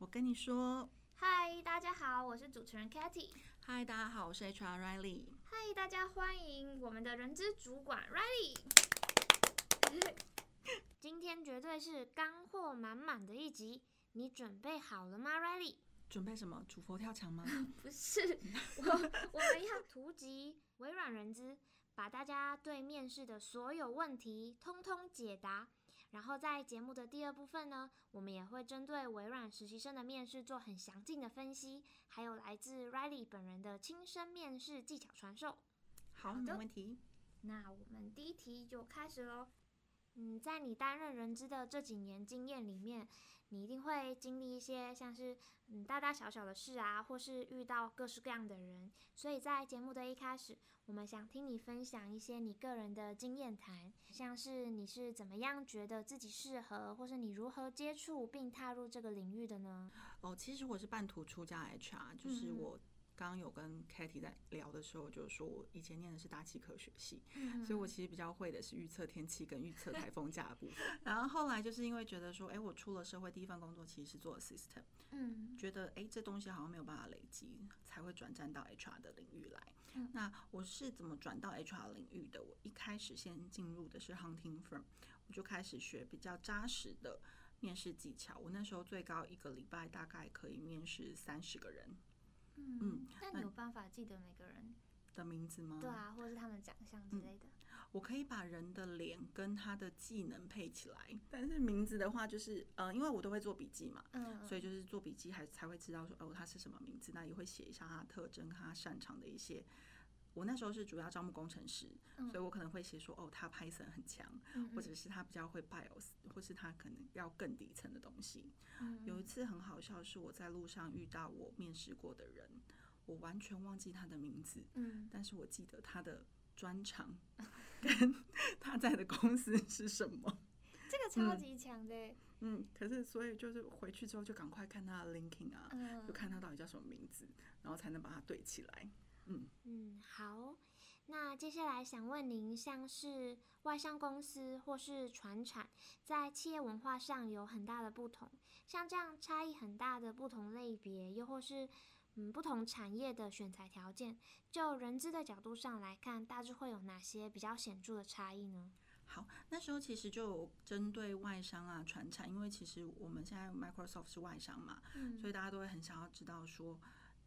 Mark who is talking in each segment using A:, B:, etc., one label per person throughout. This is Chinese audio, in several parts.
A: 喂，
B: 我跟你说，
A: 嗨，大家好，我是主持人 Katy。
B: 嗨，大家好，我是 HR Riley。
A: 嗨，大家欢迎我们的人资主管 Riley。今天绝对是干货满满的一集，你准备好了吗，Riley？
B: 准备什么？主佛跳墙吗？
A: 不是，我我们要突击微软人资，把大家对面试的所有问题通通解答。然后在节目的第二部分呢，我们也会针对微软实习生的面试做很详尽的分析，还有来自 Riley 本人的亲身面试技巧传授。
B: 好，没问题。
A: 那我们第一题就开始喽。嗯，在你担任人资的这几年经验里面，你一定会经历一些像是嗯大大小小的事啊，或是遇到各式各样的人。所以在节目的一开始，我们想听你分享一些你个人的经验谈，像是你是怎么样觉得自己适合，或是你如何接触并踏入这个领域的呢？
B: 哦，其实我是半途出家 HR，就是我。刚刚有跟 Katy 在聊的时候，就是说我以前念的是大气科学系，嗯、所以我其实比较会的是预测天气跟预测台风假的部分。然后后来就是因为觉得说，哎，我出了社会第一份工作其实是做 system，嗯，觉得哎这东西好像没有办法累积，才会转战到 HR 的领域来。嗯、那我是怎么转到 HR 领域的？我一开始先进入的是 hunting firm，我就开始学比较扎实的面试技巧。我那时候最高一个礼拜大概可以面试三十个人。
A: 嗯，那你有办法记得每个人
B: 的名字吗？
A: 对啊，或者是他们长相之类的。
B: 嗯，我可以把人的脸跟他的技能配起来，但是名字的话，就是呃，因为我都会做笔记嘛，嗯，所以就是做笔记还才会知道说哦，他是什么名字，那也会写一下他的特征，他擅长的一些。我那时候是主要招募工程师，嗯、所以我可能会写说，哦，他 Python 很强，嗯嗯或者是他比较会 BIOS，或是他可能要更底层的东西。有一次很好笑，是我在路上遇到我面试过的人，我完全忘记他的名字，嗯、但是我记得他的专长跟 他在的公司是什么。
A: 这个超级强的、欸
B: 嗯。嗯，可是所以就是回去之后就赶快看他的 LinkedIn 啊，嗯、就看他到底叫什么名字，然后才能把它对起来。嗯
A: 嗯，好，那接下来想问您，像是外商公司或是传产，在企业文化上有很大的不同，像这样差异很大的不同类别，又或是嗯不同产业的选材条件，就人资的角度上来看，大致会有哪些比较显著的差异呢？
B: 好，那时候其实就针对外商啊、传产，因为其实我们现在 Microsoft 是外商嘛，嗯、所以大家都会很想要知道说。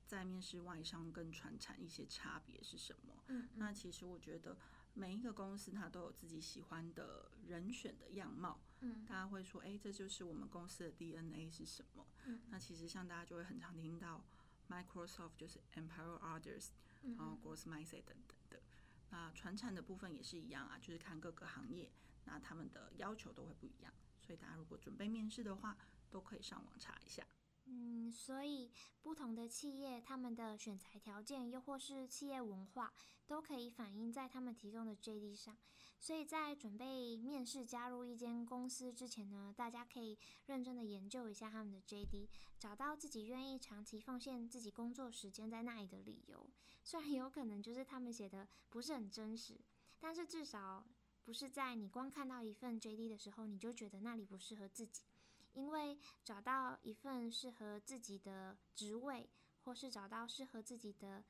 B: 在面试外商跟传产一些差别是什么？嗯，嗯，那其实我觉得每一个公司它都有自己喜欢的人选的样貌。嗯，大家会说，哎，这就是我们公司的 DNA 是什么？嗯，那其实像大家就会很常听到 Microsoft 就是 Empower Others，然后 Growth Mindset 等等的。那传产的部分也是一样啊，就是看各个行业，那他们的要求都会不一样。所以大家如果准备面试的话，都可以上网查一下。
A: 嗯，所以不同的企业，他们的选才条件，又或是企业文化，都可以反映在他们提供的 JD 上。所以在准备面试加入一间公司之前呢，大家可以认真的研究一下他们的 JD，找到自己愿意长期奉献自己工作时间在那里的理由。虽然有可能就是他们写的不是很真实，但是至少不是在你光看到一份 JD 的时候，你就觉得那里不适合自己。因为找到一份适合自己的职位，或是找到适合自己的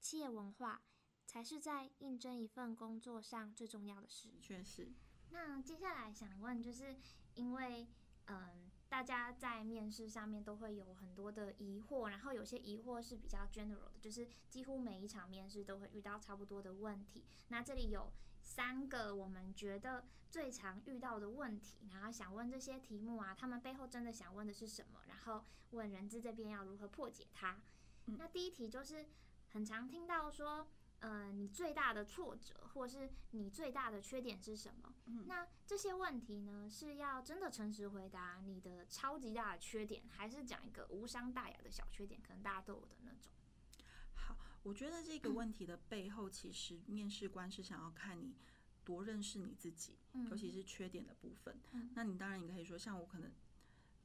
A: 企业文化，才是在应征一份工作上最重要的事。
B: 确实。
A: 那接下来想问，就是因为嗯，大家在面试上面都会有很多的疑惑，然后有些疑惑是比较 general 的，就是几乎每一场面试都会遇到差不多的问题。那这里有。三个我们觉得最常遇到的问题，然后想问这些题目啊，他们背后真的想问的是什么？然后问人资这边要如何破解它。嗯、那第一题就是很常听到说，呃，你最大的挫折或是你最大的缺点是什么？嗯、那这些问题呢，是要真的诚实回答你的超级大的缺点，还是讲一个无伤大雅的小缺点？可能大家都有的那种。
B: 我觉得这个问题的背后，其实面试官是想要看你多认识你自己，尤其是缺点的部分。那你当然你可以说，像我可能，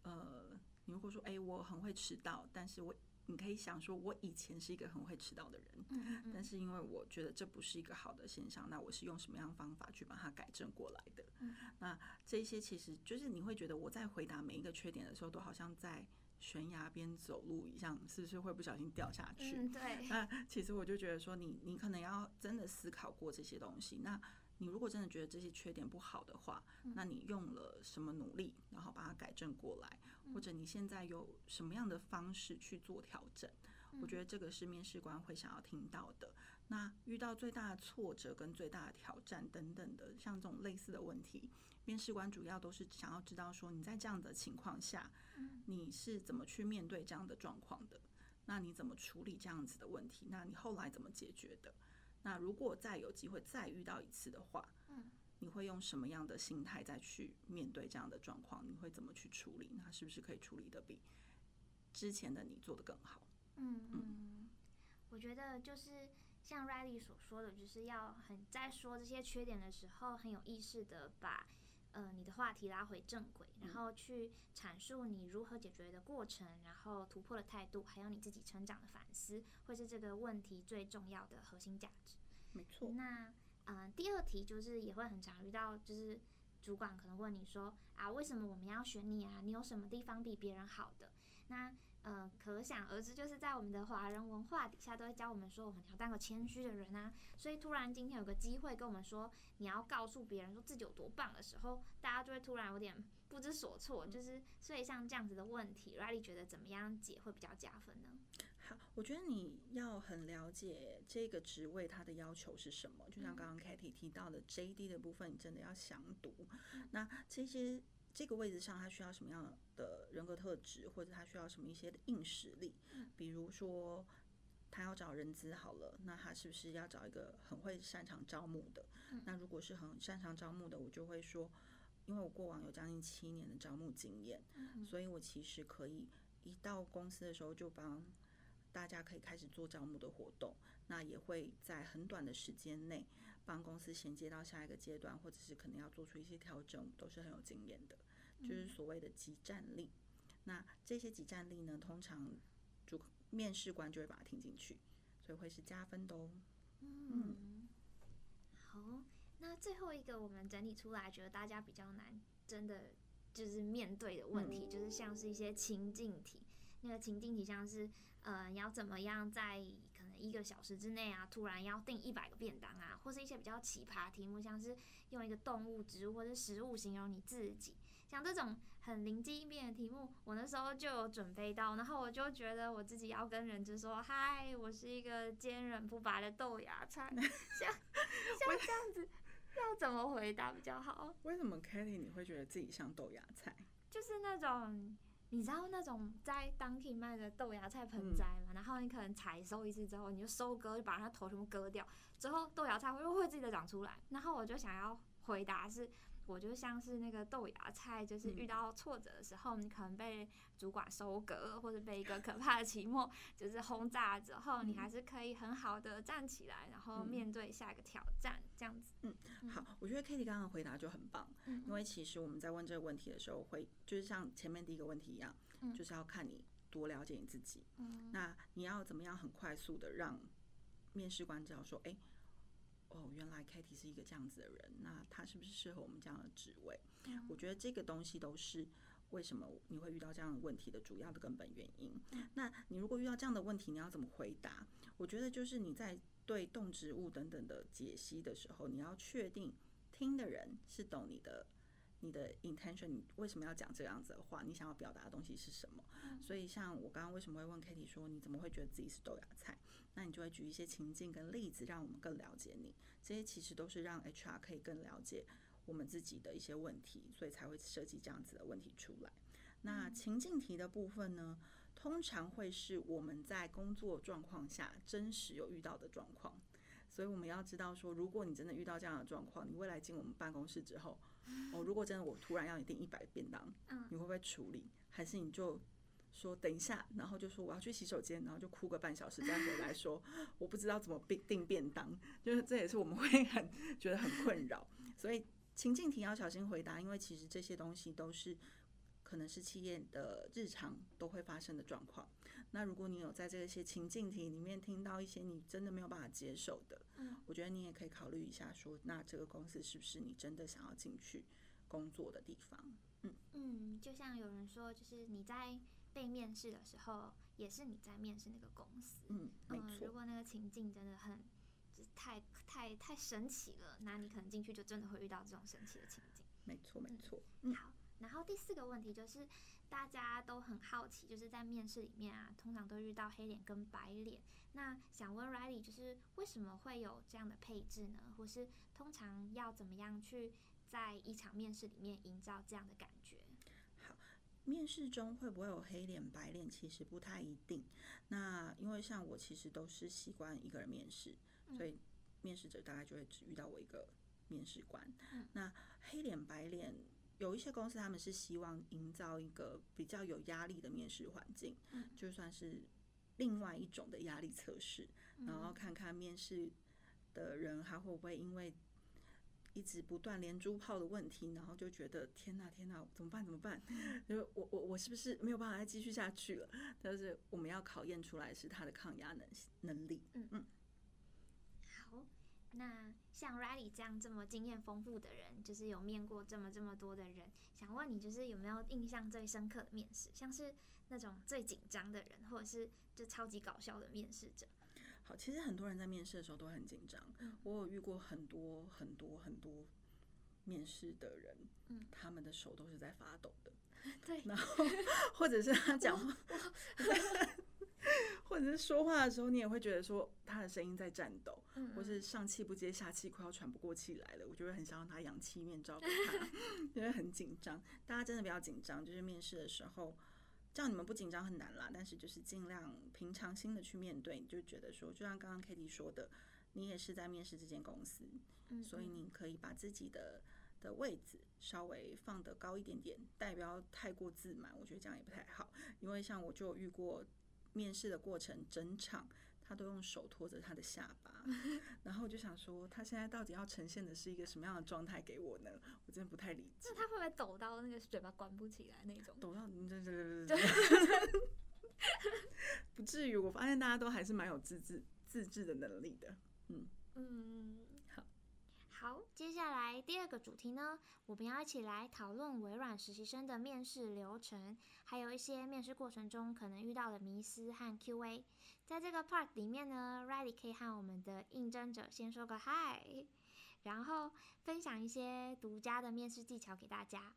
B: 呃，你如果说，哎，我很会迟到，但是我你可以想说，我以前是一个很会迟到的人，但是因为我觉得这不是一个好的现象，那我是用什么样的方法去把它改正过来的？那这些其实就是你会觉得我在回答每一个缺点的时候，都好像在悬崖边走路一样，是不是会不小心掉下去？
A: 嗯，对。
B: 那其实我就觉得说你，你你可能要真的思考过这些东西。那你如果真的觉得这些缺点不好的话，那你用了什么努力，然后把它改正过来，或者你现在有什么样的方式去做调整？我觉得这个是面试官会想要听到的。那遇到最大的挫折跟最大的挑战等等的，像这种类似的问题，面试官主要都是想要知道说，你在这样的情况下，你是怎么去面对这样的状况的？那你怎么处理这样子的问题？那你后来怎么解决的？那如果再有机会再遇到一次的话，你会用什么样的心态再去面对这样的状况？你会怎么去处理？那是不是可以处理的比之前的你做的更好？
A: 嗯嗯，我觉得就是像 Riley 所说的，就是要很在说这些缺点的时候，很有意识的把呃你的话题拉回正轨，然后去阐述你如何解决的过程，然后突破的态度，还有你自己成长的反思，会是这个问题最重要的核心价值。
B: 没错。
A: 那嗯、呃，第二题就是也会很常遇到，就是主管可能问你说啊，为什么我们要选你啊？你有什么地方比别人好的？那呃，可想而知，就是在我们的华人文化底下，都会教我们说，我们要当个谦虚的人啊。所以突然今天有个机会跟我们说，你要告诉别人说自己有多棒的时候，大家就会突然有点不知所措。就是所以像这样子的问题，Riley 觉得怎么样解会比较加分呢？
B: 好，我觉得你要很了解这个职位它的要求是什么。就像刚刚 Katie 提到的 JD 的部分，你真的要详读。那这些。这个位置上，他需要什么样的人格特质，或者他需要什么一些的硬实力？比如说，他要找人资好了，那他是不是要找一个很会擅长招募的？那如果是很擅长招募的，我就会说，因为我过往有将近七年的招募经验，所以我其实可以一到公司的时候就帮大家可以开始做招募的活动，那也会在很短的时间内帮公司衔接到下一个阶段，或者是可能要做出一些调整，都是很有经验的。就是所谓的即战力，那这些即战力呢，通常主面试官就会把它听进去，所以会是加分的哦。
A: 嗯，好，那最后一个我们整理出来，觉得大家比较难，真的就是面对的问题，就是像是一些情境题。那个情境题像是，呃，你要怎么样在可能一个小时之内啊，突然要订一百个便当啊，或是一些比较奇葩题目，像是用一个动物、植物或者食物形容你自己。像这种很灵机应变的题目，我那时候就有准备到，然后我就觉得我自己要跟人就说：“嗨，我是一个坚韧不拔的豆芽菜。”像像这样子，要怎么回答比较好？
B: 为什么 Katie 你会觉得自己像豆芽菜？
A: 就是那种你知道那种在 Dunkin 卖的豆芽菜盆栽嘛，然后你可能采收一次之后，你就收割，就把它头全部割掉，之后豆芽菜会又会自己的长出来。然后我就想要回答是。我就像是那个豆芽菜，就是遇到挫折的时候，你可能被主管收割，或者被一个可怕的期末就是轰炸之后，你还是可以很好的站起来，然后面对下一个挑战，这样子。
B: 嗯，好，我觉得 Katie 刚刚回答就很棒，因为其实我们在问这个问题的时候，会就是像前面第一个问题一样，就是要看你多了解你自己。嗯那你要怎么样很快速的让面试官知道说，哎。哦，原来 Katie 是一个这样子的人，那他是不是适合我们这样的职位？嗯。我觉得这个东西都是为什么你会遇到这样的问题的主要的根本原因。嗯。那你如果遇到这样的问题，你要怎么回答？我觉得就是你在对动植物等等的解析的时候，你要确定听的人是懂你的。你的 intention，你为什么要讲这样子的话？你想要表达的东西是什么？所以，像我刚刚为什么会问 Katie 说，你怎么会觉得自己是豆芽菜？那你就会举一些情境跟例子，让我们更了解你。这些其实都是让 HR 可以更了解我们自己的一些问题，所以才会设计这样子的问题出来。那情境题的部分呢，通常会是我们在工作状况下真实有遇到的状况。所以我们要知道说，如果你真的遇到这样的状况，你未来进我们办公室之后，哦，如果真的我突然要你订一百便当，你会不会处理？还是你就说等一下，然后就说我要去洗手间，然后就哭个半小时，再回来说我不知道怎么订订便当，就是这也是我们会很觉得很困扰。所以情境题要小心回答，因为其实这些东西都是可能是企业的日常都会发生的状况。那如果你有在这些情境题里面听到一些你真的没有办法接受的，嗯，我觉得你也可以考虑一下说，说那这个公司是不是你真的想要进去工作的地方。嗯
A: 嗯，就像有人说，就是你在被面试的时候，也是你在面试那个公司。
B: 嗯，没错。
A: 嗯，如果那个情境真的很，就是太太太神奇了，那你可能进去就真的会遇到这种神奇的情境。
B: 没错，没错。
A: 嗯，好。然后第四个问题就是，大家都很好奇，就是在面试里面啊，通常都遇到黑脸跟白脸。那想问 Riley，就是为什么会有这样的配置呢？或是通常要怎么样去在一场面试里面营造这样的感觉？
B: 好，面试中会不会有黑脸白脸？其实不太一定。那因为像我其实都是习惯一个人面试，嗯、所以面试者大概就会只遇到我一个面试官。嗯、那黑脸白脸。有一些公司，他们是希望营造一个比较有压力的面试环境，嗯，就算是另外一种的压力测试，嗯，然后看看面试的人还会不会因为一直不断连珠炮的问题，然后就觉得天呐天呐，怎么办怎么办？就我我我是不是没有办法再继续下去了？但是我们要考验出来是他的抗压能能力，嗯嗯。
A: 好那像 Riley 这样这么经验丰富的人，就是有面过这么这么多的人，想问你，就是有没有印象最深刻的面试？像是那种最紧张的人，或者是就超级搞笑的面试者？
B: 好，其实很多人在面试的时候都很紧张。嗯，我有遇过很多很多很多面试的人，嗯，他们的手都是在发抖的。
A: 对，
B: 然后或者是他讲话。或者是说话的时候，你也会觉得说他的声音在颤抖，嗯嗯，或是上气不接下气，快要喘不过气来了。我就会很想让他氧气面罩给他，因为很紧张。大家真的不要紧张，就是面试的时候，叫你们不紧张很难啦。但是就是尽量平常心的去面对，你就觉得说，就像刚刚 Katie 说的，你也是在面试这间公司，嗯嗯，所以你可以把自己的的位置稍微放得高一点点，但不要太过自满。我觉得这样也不太好，因为像我就遇过。面试的过程，整场他都用手托着他的下巴，然后我就想说，他现在到底要呈现的是一个什么样的状态给我呢？我真的不太理解。
A: 那他会不会抖到那个嘴巴关不起来那种？
B: 抖到，不至于。我发现大家都还是蛮有自制自制的能力的。嗯嗯。
A: 好，接下来第二个主题呢，我们要一起来讨论微软实习生的面试流程，还有一些面试过程中可能遇到的迷思和 Q&A。在这个 part 里面呢，Riley 可以和我们的应征者先说个 Hi，然后分享一些独家的面试技巧给大家。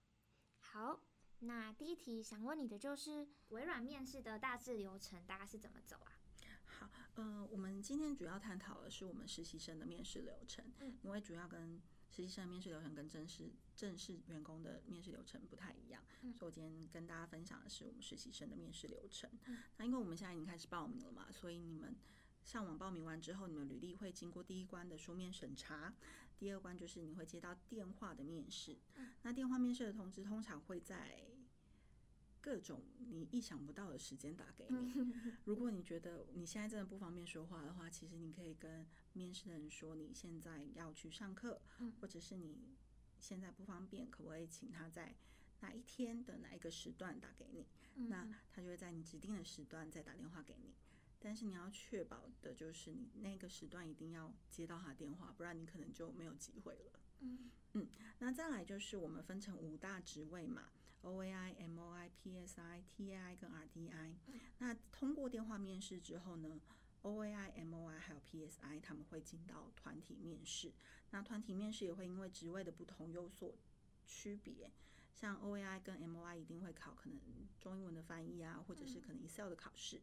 A: 好，那第一题想问你的就是微软面试的大致流程大概是怎么走啊？
B: 好，呃，我们今天主要探讨的是我们实习生的面试流程，嗯，因为主要跟实习生的面试流程跟正式正式员工的面试流程不太一样，嗯，所以我今天跟大家分享的是我们实习生的面试流程。嗯，那因为我们现在已经开始报名了嘛，所以你们上网报名完之后，你们履历会经过第一关的书面审查，第二关就是你会接到电话的面试。嗯，那电话面试的通知通常会在。各种你意想不到的时间打给你。如果你觉得你现在真的不方便说话的话，其实你可以跟面试的人说你现在要去上课，或者是你现在不方便，可不可以请他在哪一天的哪一个时段打给你？那他就会在你指定的时段再打电话给你。但是你要确保的就是你那个时段一定要接到他电话，不然你可能就没有机会了。嗯嗯，那再来就是我们分成五大职位嘛。O A I、M O I、P S I、T A I 跟 R D I，那通过电话面试之后呢，O A I、M O I 还有 P S I 他们会进到团体面试。那团体面试也会因为职位的不同有所区别。像 O A I 跟 M O I 一定会考可能中英文的翻译啊，或者是可能 Excel 的考试，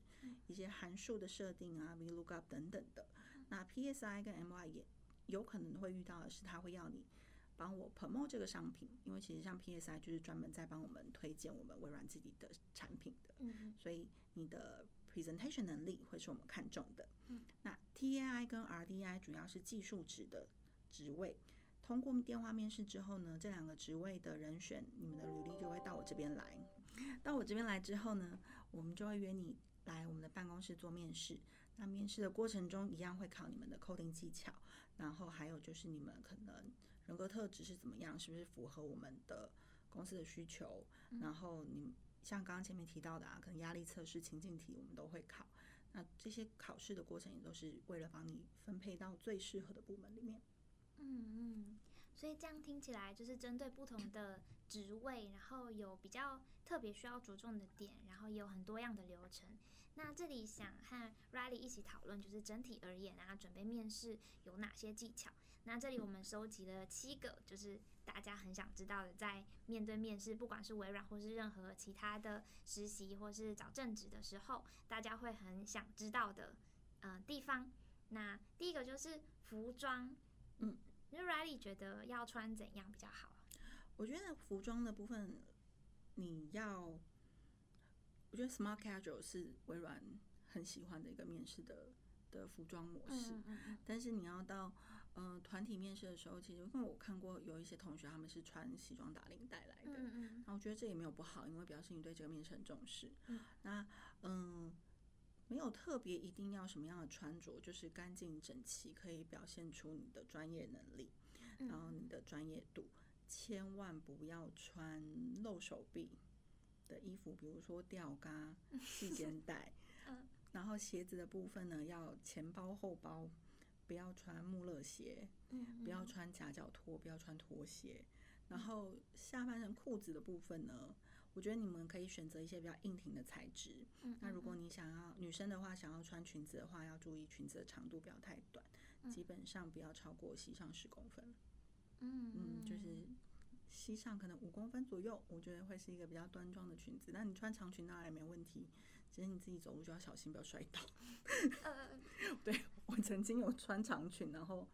B: 一些函数的设定啊、VLOOKUP 等等的。那 P S I 跟 M O I 也有可能会遇到的是，他会要你。帮我 promote 这个商品，因为其实像 PSI 就是专门在帮我们推荐我们微软自己的产品的，嗯，所以你的 presentation 能力会是我们看重的。嗯，那 TAI 跟 RDI 主要是技术职的职位，通过电话面试之后呢，这两个职位的人选，你们的履历就会到我这边来。到我这边来之后呢，我们就会约你来我们的办公室做面试。那面试的过程中，一样会考你们的 coding 技巧，然后还有就是你们可能。人格特质是怎么样？是不是符合我们的公司的需求？嗯、然后你像刚刚前面提到的啊，可能压力测试、情境题，我们都会考。那这些考试的过程也都是为了帮你分配到最适合的部门里面。
A: 嗯嗯，所以这样听起来就是针对不同的职位，然后有比较特别需要着重的点，然后也有很多样的流程。那这里想和 Riley 一起讨论，就是整体而言啊，准备面试有哪些技巧？那这里我们收集了七个，就是大家很想知道的，在面对面试，不管是微软或是任何其他的实习或是找正职的时候，大家会很想知道的，呃，地方。那第一个就是服装，嗯，因为 Riley 觉得要穿怎样比较好？
B: 我觉得服装的部分，你要。我觉得 Smart Casual 是微软很喜欢的一个面试的的服装模式，嗯嗯嗯，但是你要到呃团体面试的时候，其实因为我看过有一些同学他们是穿西装打领带来的，嗯嗯，然后我觉得这也没有不好，因为表示你对这个面试很重视。嗯，那嗯没有特别一定要什么样的穿着，就是干净整齐，可以表现出你的专业能力，然后你的专业度，千万不要穿露手臂的衣服，比如说吊嘎、细肩 带，然后鞋子的部分呢，要前包后包，不要穿穆勒鞋，不要穿夹脚拖，不要穿拖鞋。然后下半身裤子的部分呢，我觉得你们可以选择一些比较硬挺的材质。那如果你想要女生的话，想要穿裙子的话，要注意裙子的长度不要太短，基本上不要超过膝上十公分。嗯，就是。膝上可能五公分左右，我觉得会是一个比较端庄的裙子。那你穿长裙当然也没问题，只是你自己走路就要小心，不要摔倒。呃、对，我曾经有穿长裙，然后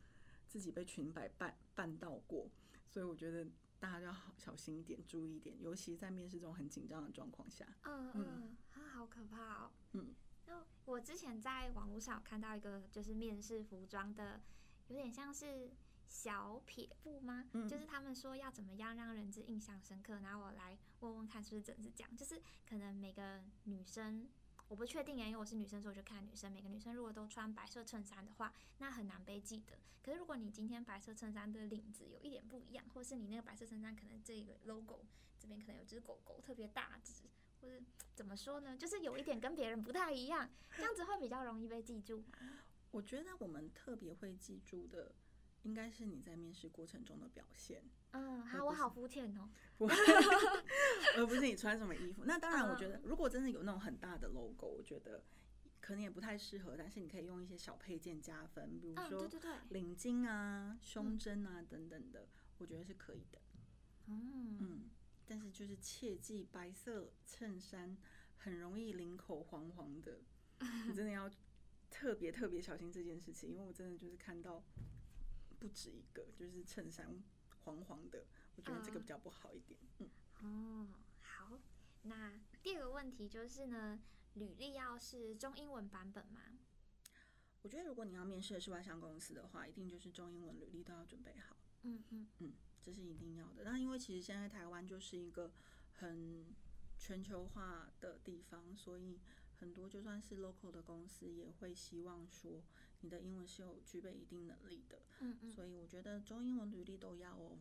B: 自己被裙摆绊绊到过，所以我觉得大家要好小心一点，注意一点，尤其在面试这种很紧张的状况下。
A: 嗯嗯，啊，好可怕哦。嗯，那我之前在网络上有看到一个，就是面试服装的，有点像是。小撇步吗？嗯、就是他们说要怎么样让人之印象深刻，然后我来问问看是不是真是这样。就是可能每个女生，我不确定啊，因为我是女生，所以我就看女生。每个女生如果都穿白色衬衫的话，那很难被记得。可是如果你今天白色衬衫的领子有一点不一样，或是你那个白色衬衫可能这个 logo 这边可能有只狗狗特别大只，或是怎么说呢？就是有一点跟别人不太一样，这样子会比较容易被记住。
B: 我觉得我们特别会记住的。应该是你在面试过程中的表现。
A: 嗯，好，我好肤浅哦。
B: 而不是你穿什么衣服。那当然，我觉得如果真的有那种很大的 logo，我觉得可能也不太适合。但是你可以用一些小配件加分，比如说领巾啊、胸针啊等等的，我觉得是可以的。嗯嗯，但是就是切记，白色衬衫很容易领口黄黄的，你真的要特别特别小心这件事情，因为我真的就是看到。不止一个，就是衬衫黄黄的，我觉得这个比较不好一点。嗯，
A: 哦，好，那第二个问题就是呢，履历要是中英文版本吗？
B: 我觉得如果你要面试的是外商公司的话，一定就是中英文履历都要准备好。嗯嗯嗯，这是一定要的。那因为其实现在台湾就是一个很全球化的地方，所以很多就算是 local 的公司也会希望说。你的英文是有具备一定能力的，嗯嗯，所以我觉得中英文履历都要哦。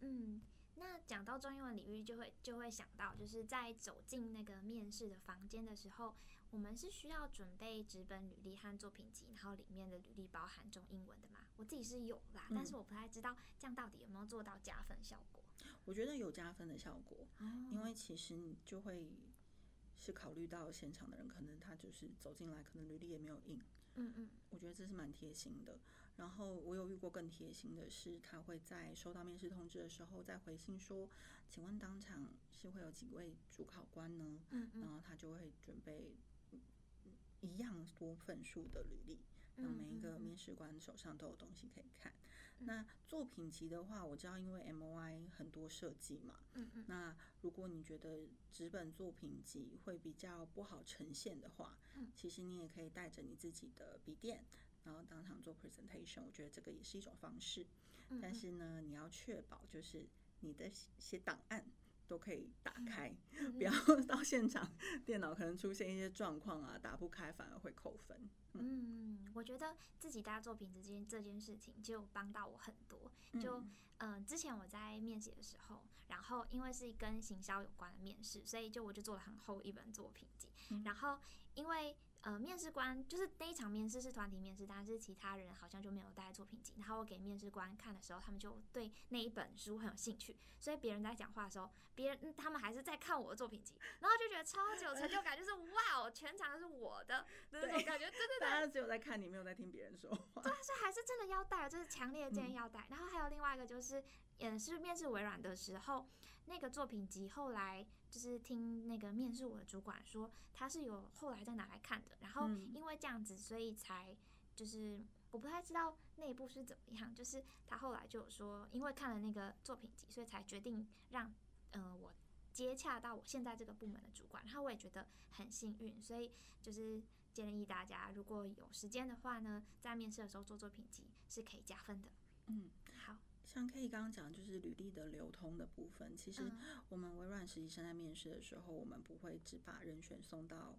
A: 嗯，那讲到中英文领域，就会就会想到，就是在走进那个面试的房间的时候，我们是需要准备纸本履历和作品集，然后里面的履历包含中英文的嘛？我自己是有啦，但是我不太知道这样到底有没有做到加分效果。
B: 我觉得有加分的效果，因为其实你就会是考虑到现场的人，可能他就是走进来，可能履历也没有印。嗯嗯，我觉得这是蛮贴心的。然后我有遇过更贴心的是，他会在收到面试通知的时候再回信说：“请问当场是会有几位主考官呢？”嗯嗯，然后他就会准备一样多份数的履历，让每一个面试官手上都有东西可以看。那作品集的话，我知道因为 MOI 很多设计嘛，嗯嗯，那如果你觉得纸本作品集会比较不好呈现的话，嗯，其实你也可以带着你自己的笔电，然后当场做 presentation，我觉得这个也是一种方式。但是呢，你要确保就是你的写档案都可以打开，不要 到现场电脑可能出现一些状况啊，打不开反而会扣分。
A: 嗯，我觉得自己搭作品这件这件事情就帮到我很多。就嗯、呃，之前我在面试的时候，然后因为是跟行销有关的面试，所以就我就做了很厚一本作品集。然后因为呃，面试官就是那一场面试是团体面试，但是其他人好像就没有带作品集。然后我给面试官看的时候，他们就对那一本书很有兴趣，所以别人在讲话的时候，别人他们还是在看我的作品集，然后就觉得超级有成就感，就是哇哦，全场都是我的那种感觉，对对对，
B: 大家只有在看你，没有在听别人说话。
A: 对，所以还是真的要带，就是强烈建议要带。然后还有另外一个就是，也是面试微软的时候，那个作品集后来。就是听那个面试我的主管说，他是有后来再拿来看的，然后因为这样子，所以才就是我不太知道内部是怎么样，就是他后来就有说，因为看了那个作品集，所以才决定让呃我接洽到我现在这个部门的主管，然后我也觉得很幸运，所以就是建议大家如果有时间的话呢，在面试的时候做作品集是可以加分的。
B: 嗯，好。像 K 刚刚讲，就是履历的流通的部分。其实我们微软实习生在面试的时候，我们不会只把人选送到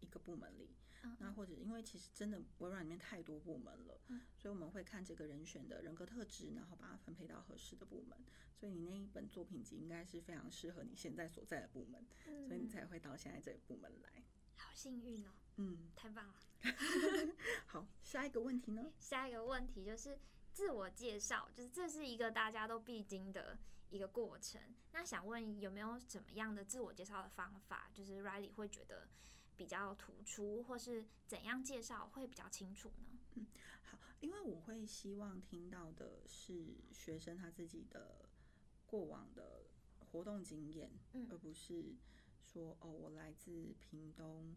B: 一个部门里。那或者因为其实真的微软里面太多部门了，所以我们会看这个人选的人格特质，然后把它分配到合适的部门。所以你那一本作品集应该是非常适合你现在所在的部门，所以你才会到现在这个部门来。
A: 好幸运哦！
B: 嗯，
A: 太棒了。
B: 好，下一个问题呢？
A: 下一个问题就是。自我介绍，就是这是一个大家都必经的一个过程。那想问有没有怎么样的自我介绍的方法，就是 Riley 会觉得比较突出，或是怎样介绍会比较清楚呢？
B: 嗯，好，因为我会希望听到的是学生他自己的过往的活动经验，嗯，而不是说哦，我来自屏东，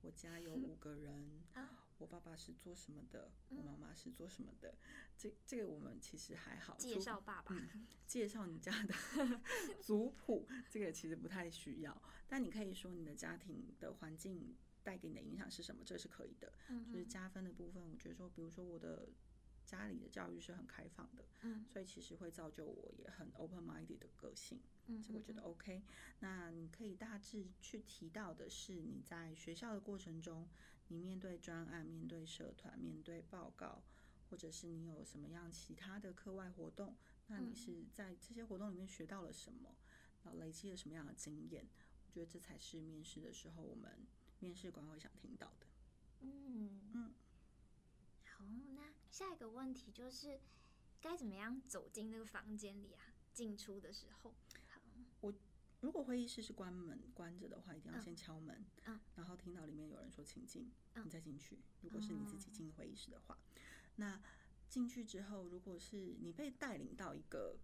B: 我家有 五个人。嗯啊我爸爸是做什么的？我妈妈是做什么的？这这个我们其实还好。
A: 介绍爸爸，
B: 嗯、介绍你家的 族谱，这个其实不太需要。但你可以说你的家庭的环境带给你的影响是什么，这是可以的。就是加分的部分，我觉得说，比如说我的家里的教育是很开放的，所以其实会造就我也很 open-minded 的个性，这个我觉得 OK。那你可以大致去提到的是你在学校的过程中。你面对专案、面对社团、面对报告，或者是你有什么样其他的课外活动，那你是在这些活动里面学到了什么，然后累积了什么样的经验？我觉得这才是面试的时候我们面试官会想听到的。
A: 嗯嗯，好，那下一个问题就是该怎么样走进那个房间里啊？进出的时候。
B: 如果会议室是关门关着的话，一定要先敲门，嗯，然后听到里面有人说请进，你再进去。如果是你自己进会议室的话，那进去之后，如果是你被带领到一个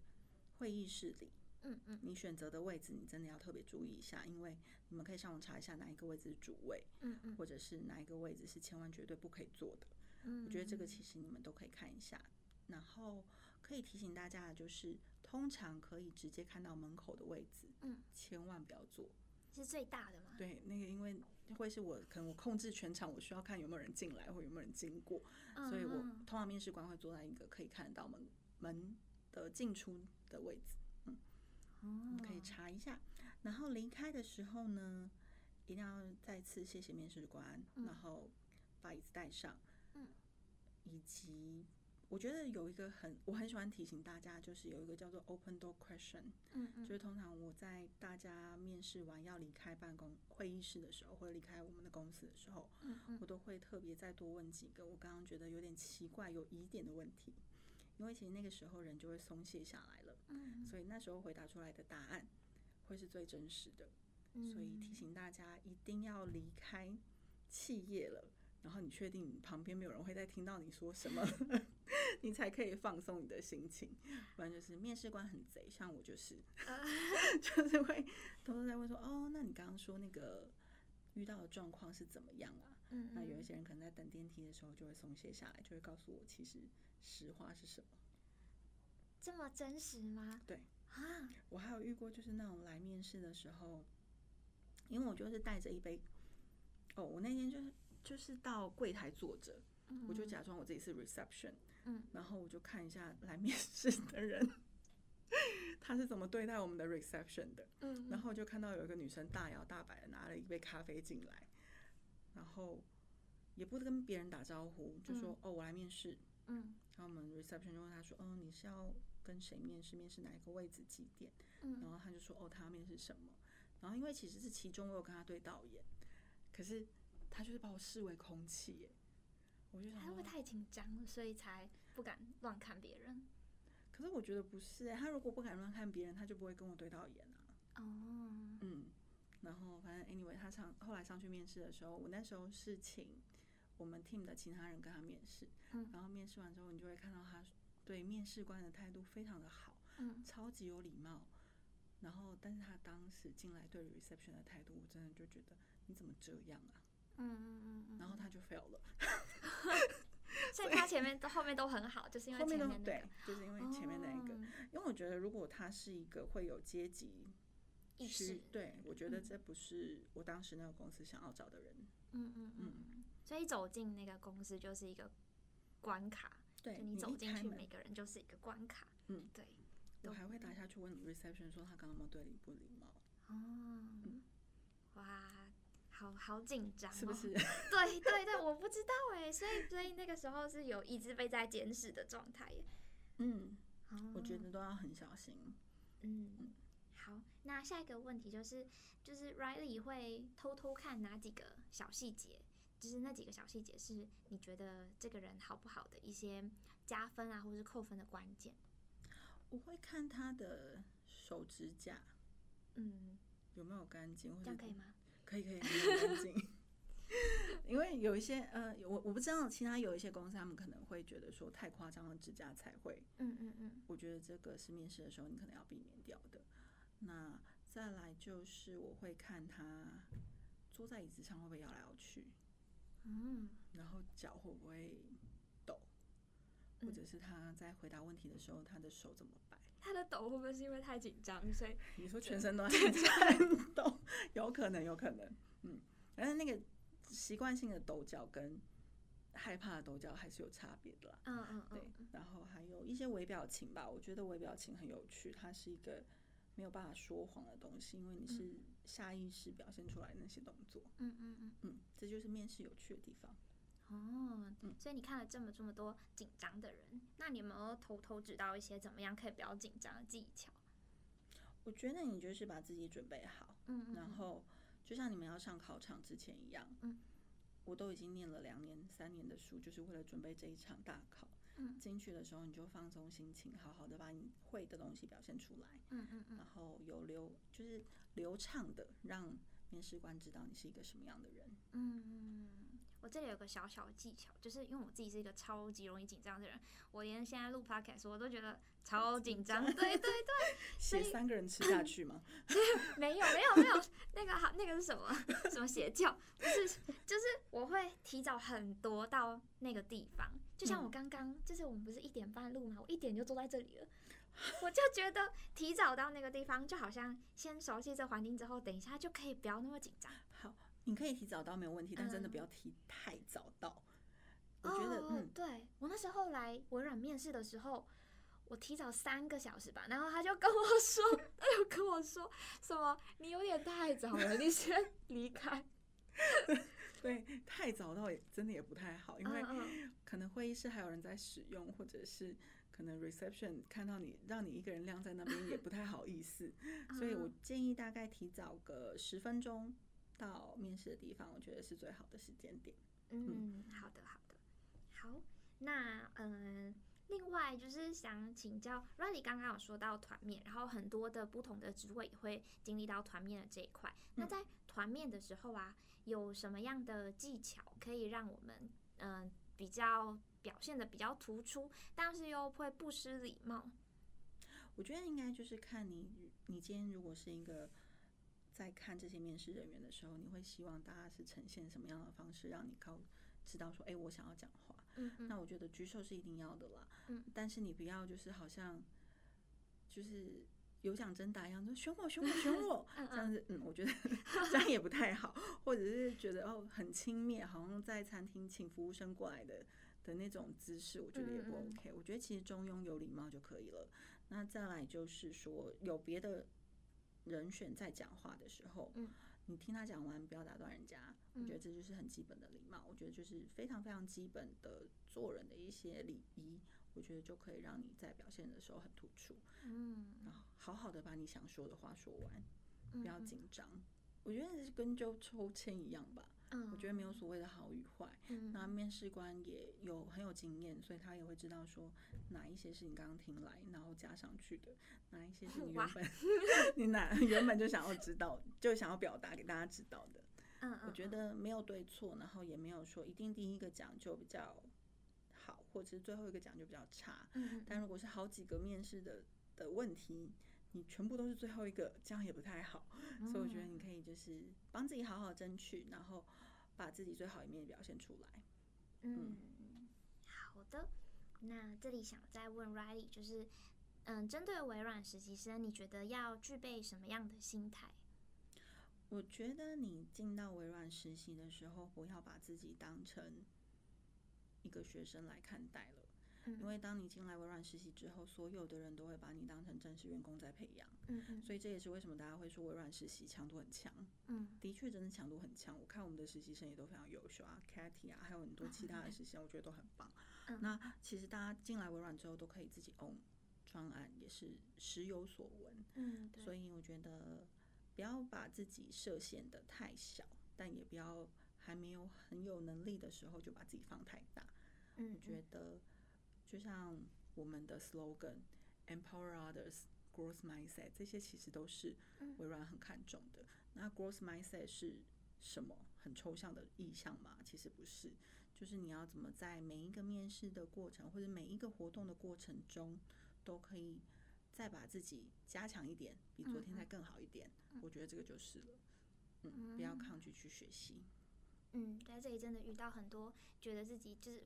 B: 会议室里，嗯嗯，你选择的位置你真的要特别注意一下，因为你们可以上网查一下哪一个位置是主位，嗯嗯，或者是哪一个位置是千万绝对不可以坐的，嗯，我觉得这个其实你们都可以看一下，然后可以提醒大家的就是。通常可以直接看到门口的位置，嗯，千万不要坐，
A: 是最大的吗？
B: 对，那个因为会是我可能我控制全场，我需要看有没有人进来或有没有人经过，嗯、所以我通常面试官会坐在一个可以看得到门门的进出的位置，嗯，哦，可以查一下。然后离开的时候呢，一定要再次谢谢面试官，嗯、然后把椅子带上，嗯，以及。我觉得有一个很，我很喜欢提醒大家，就是有一个叫做 open door question，嗯嗯，就是通常我在大家面试完要离开办公会议室的时候，或者离开我们的公司的时候，嗯嗯，我都会特别再多问几个我刚刚觉得有点奇怪、有疑点的问题，因为其实那个时候人就会松懈下来了，嗯，所以那时候回答出来的答案会是最真实的，所以提醒大家一定要离开企业了。然后你确定旁边没有人会再听到你说什么，你才可以放松你的心情。不然就是面试官很贼，像我就是，就是会偷偷在问说：“哦，那你刚刚说那个遇到的状况是怎么样啊？”嗯，那有一些人可能在等电梯的时候就会松懈下来，就会告诉我其实实话是什么。
A: 这么真实吗？
B: 对啊，我还有遇过就是那种来面试的时候，因为我就是带着一杯，哦，我那天就是。就是到柜台坐着，我就假装我自己是 reception，嗯，然后我就看一下来面试的人，他是怎么对待我们的 reception 的，嗯，然后就看到有一个女生大摇大摆的拿了一杯咖啡进来，然后也不跟别人打招呼，就说哦，我来面试，嗯，然后我们 reception 就问他说，哦，你是要跟谁面试？面试哪一个位置几点？嗯，然后他就说哦，他要面试什么？然后因为其实是其中我有跟他对导演，可是。他就是把我视为空气耶。我就想，
A: 他会不会太紧张了，所以才不敢乱看别人？
B: 可是我觉得不是，他如果不敢乱看别人，他就不会跟我对到眼啊。哦，嗯，然后反正 anyway，他上后来上去面试的时候，我那时候是请我们 team 的其他人跟他面试，嗯，然后面试完之后，你就会看到他对面试官的态度非常的好，嗯，超级有礼貌。然后，但是他当时进来对 reception 的态度，我真的就觉得你怎么这样啊？嗯嗯嗯，然后他就 fail 了，
A: 所以他前面到后面都很好，就是因为前面、那个、
B: 对，就是因为前面那一个，哦、因为我觉得如果他是一个会有阶级
A: 意识，
B: 对，我觉得这不是我当时那个公司想要找的人。
A: 嗯嗯嗯，所以走进那个公司就是一个关卡，
B: 对，
A: 就你走进去，每个人就是一个关卡。嗯，对。
B: 我还会打下去问 reception 说他刚刚有没有对你不礼貌。哦，
A: 嗯、哇。好好紧张，
B: 是 不是？
A: 对对对，我不知道哎，所以所以那个时候是有一直被在监视的状态耶。
B: 嗯，我觉得都要很小心。
A: 嗯，好，那下一个问题就是，就是 Riley 会偷偷看哪几个小细节？就是那几个小细节是你觉得这个人好不好的一些加分啊，或是扣分的关键？
B: 我会看他的手指甲，嗯，有没有干净？
A: 这样可以吗？
B: 可以可以。因为有一些呃，我我不知道其他有一些公司，他们可能会觉得说太夸张的指甲才会，嗯嗯嗯。我觉得这个是面试的时候你可能要避免掉的。那再来就是我会看他坐在椅子上会不会摇来摇去，嗯，然后脚会不会抖，或者是他在回答问题的时候他的手怎么摆。
A: 他的抖会不会是因为太紧张，所以
B: 你说全身都在颤抖？有可能，有可能，嗯，但是那个习惯性的抖脚跟害怕的抖脚还是有差别的啦。嗯嗯，对。然后还有一些微表情吧，我觉得微表情很有趣，它是一个没有办法说谎的东西，因为你是下意识表现出来的那些动作。嗯嗯嗯嗯，这就是面试有趣的地方。
A: 哦，所以你看了这么这么多紧张的人，那你有没有偷偷知道一些怎么样可以不要紧张的技巧？
B: 我觉得你就是把自己准备好，嗯，嗯，然后就像你们要上考场之前一样，嗯，我都已经念了两年、三年的书，就是为了准备这一场大考。嗯，进去的时候你就放松心情，好好的把你会的东西表现出来，嗯嗯嗯，然后有流就是流畅的让面试官知道你是一个什么样的人，嗯嗯。
A: 我这里有个小小的技巧，就是因为我自己是一个超级容易紧张的人，我连现在录 podcast 我都觉得超紧张。对对对，
B: 写三个人吃下去吗？
A: 没有没有没有，那个好，那个是什么？什么邪教？就是就是我会提早很多到那个地方，就像我刚刚，就是我们不是一点半录吗？我一点就坐在这里了，我就觉得提早到那个地方，就好像先熟悉这环境之后，等一下就可以不要那么紧张。
B: 好。你可以提早到没有问题，但真的不要提太早到。嗯、我觉得，哦、嗯，
A: 对，我那时候来微软面试的时候，我提早三个小时吧，然后他就跟我说，他就跟我说什么，你有点太早了，你先离开。
B: 对，太早到也真的也不太好，因为可能会议室还有人在使用，或者是可能 reception 看到你让你一个人晾在那边也不太好意思，所以我建议大概提早个十分钟。到面试的地方，我觉得是最好的时间点。
A: 嗯，好的，好的，好。那嗯、呃，另外就是想请教，Riley 刚刚有说到团面，然后很多的不同的职位也会经历到团面的这一块。那在团面的时候啊，有什么样的技巧可以让我们嗯、呃、比较表现的比较突出，但是又会不失礼貌？
B: 我觉得应该就是看你，你今天如果是一个。在看这些面试人员的时候，你会希望大家是呈现什么样的方式，让你靠知道说，哎，我想要讲话。嗯嗯。那我觉得举手是一定要的啦。嗯。但是你不要就是好像就是有奖征答一样，说选我选我选我 这样子。嗯，我觉得 这样也不太好。或者是觉得哦很轻蔑，好像在餐厅请服务生过来的的那种姿势，我觉得也不 OK。我觉得其实中庸有礼貌就可以了。那再来就是说有别的。人选在讲话的时候，嗯，你听他讲完，不要打断人家。我觉得这就是很基本的礼貌。我觉得就是非常非常基本的做人的一些礼仪。我觉得就可以让你在表现的时候很突出。嗯，然后好好的把你想说的话说完，不要紧张。我觉得是跟就抽签一样吧。
A: 嗯，
B: 我觉得没有所谓的好与坏。
A: 嗯，
B: 那面试官也有很有经验，所以他也会知道说哪一些是你刚刚听来然后加上去的，哪一些是你原本 你哪 原本就想要知道，就想要表达给大家知道的。
A: 嗯，
B: 我觉得没有对错，然后也没有说一定第一个讲就比较好，或者是最后一个讲就比较差。
A: 嗯，
B: 但如果是好几个面试的的问题，你全部都是最后一个，这样也不太好。所以我觉得你可以就是帮自己好好争取，然后把自己最好一面表现出来。
A: 嗯，好的。那这里想再问 Riley，就是嗯，针对微软实习生，你觉得要具备什么样的心态？
B: 我觉得你进到微软实习的时候，不要把自己当成一个学生来看待了。因为当你进来微软实习之后，所有的人都会把你当成正式员工在培养。
A: 嗯嗯。
B: 所以这也是为什么大家会说微软实习强度很强。
A: 嗯。
B: 的确，真的强度很强。我看我们的实习生也都非常优秀啊，Katy 啊，还有很多其他的实习生，我觉得都很棒。
A: 嗯。
B: 那其实大家进来微软之后，都可以自己 own 专案，也是时有所闻。
A: 嗯。
B: 所以我觉得不要把自己设限的太小，但也不要还没有很有能力的时候就把自己放太大。
A: 嗯。
B: 我觉得。就像我们的 slogan，empower others, growth mindset，这些其实都是微软很看重的。那 growth mindset 是什么？很抽象的意象吗？其实不是，就是你要怎么在每一个面试的过程或者每一个活动的过程中，都可以再把自己加强一点，比昨天再更好一点。我觉得这个就是了。嗯，不要抗拒去学习。
A: 嗯，在这里真的遇到很多觉得自己就是。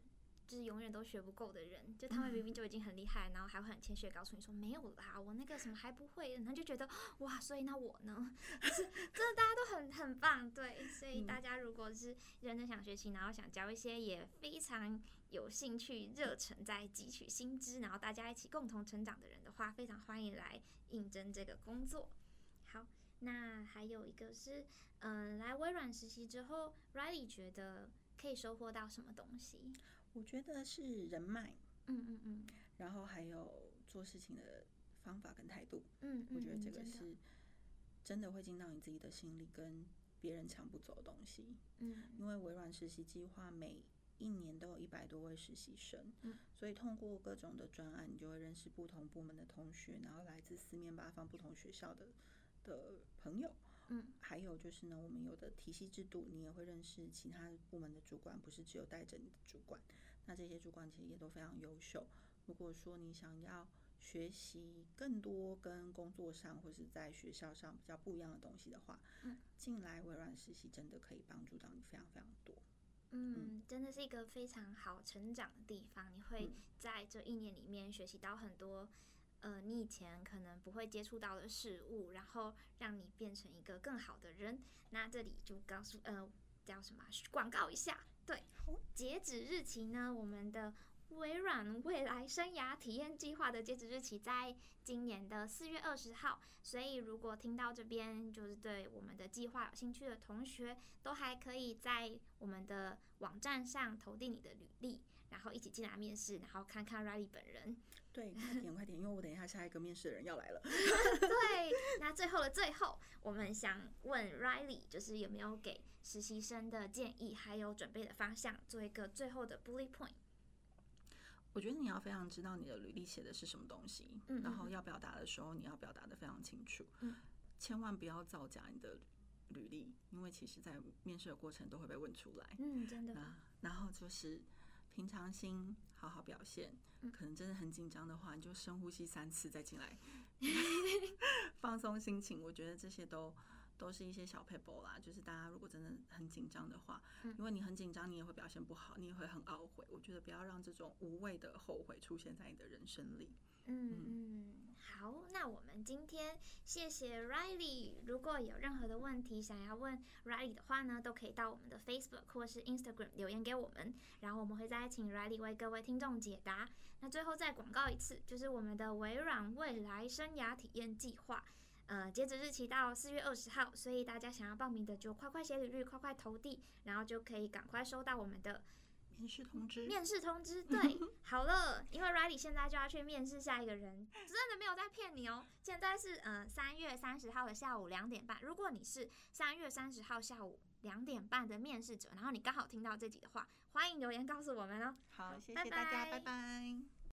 A: 就是永远都学不够的人，就他们明明就已经很厉害，然后还会很谦虚地告诉你说没有啦，我那个什么还不会，然后就觉得哇，所以那我呢？就是真的大家都很很棒，对，所以大家如果是认真想学习，然后想教一些也非常有兴趣、热忱在汲取新知，然后大家一起共同成长的人的话，非常欢迎来应征这个工作。好，那还有一个是，嗯、呃，来微软实习之后，Riley 觉得可以收获到什么东西？
B: 我觉得是人脉，
A: 嗯嗯嗯，
B: 然后还有做事情的方法跟态度，
A: 嗯，
B: 我觉得这个是真的会进到你自己的心里，跟别人抢不走的东西。
A: 嗯，
B: 因为微软实习计划每一年都有一百多位实习生，
A: 嗯，
B: 所以通过各种的专案，你就会认识不同部门的同学，然后来自四面八方不同学校的的朋友。
A: 嗯，
B: 还有就是呢，我们有的体系制度，你也会认识其他部门的主管，不是只有带着你的主管。那这些主管其实也都非常优秀。如果说你想要学习更多跟工作上或是在学校上比较不一样的东西的话，
A: 嗯，
B: 进来微软实习真的可以帮助到你非常非常多。
A: 嗯，真的是一个非常好成长的地方。你会在这一年里面学习到很多，呃，你以前可能不会接触到的事物，然后让你变成一个更好的人。那这里就告诉，呃，叫什么？广告一下。对，截止日期呢？我们的微软未来生涯体验计划的截止日期在今年的四月二十号。所以，如果听到这边就是对我们的计划有兴趣的同学，都还可以在我们的网站上投递你的履历，然后一起进来面试，然后看看 Riley 本人。
B: 对，快点快点，因为我等一下下一个面试的人要来了。
A: 对，那最后的最后，我们想问 Riley，就是有没有给实习生的建议，还有准备的方向，做一个最后的 bullet point。
B: 我觉得你要非常知道你的履历写的是什么东西，
A: 嗯，
B: 然后要表达的时候，你要表达的非常清楚，
A: 嗯，
B: 千万不要造假你的履历，因为其实在面试的过程都会被问出来，
A: 嗯，真的。
B: 然后就是平常心，好好表现。可能真的很紧张的话，你就深呼吸三次再进来，放松心情。我觉得这些都都是一些小撇步啦。就是大家如果真的很紧张的话，因为你很紧张，你也会表现不好，你也会很懊悔。我觉得不要让这种无谓的后悔出现在你的人生里。
A: 嗯嗯，好，那我们今天谢谢 Riley。如果有任何的问题想要问 Riley 的话呢，都可以到我们的 Facebook 或是 Instagram 留言给我们，然后我们会再请 Riley 为各位听众解答。那最后再广告一次，就是我们的微软未来生涯体验计划，呃，截止日期到四月二十号，所以大家想要报名的就快快写履历，快快投递，然后就可以赶快收到我们的
B: 面试通知，
A: 面试通知，对，好了，因为 Riley 现在就要去面试下一个人，真的没有在骗你哦。现在是嗯三月三十号的下午两点半，如果你是三月三十号下午两点半的面试者，然后你刚好听到这集的话，欢迎留言告诉我们哦。
B: 好，谢谢大家，拜拜。拜拜。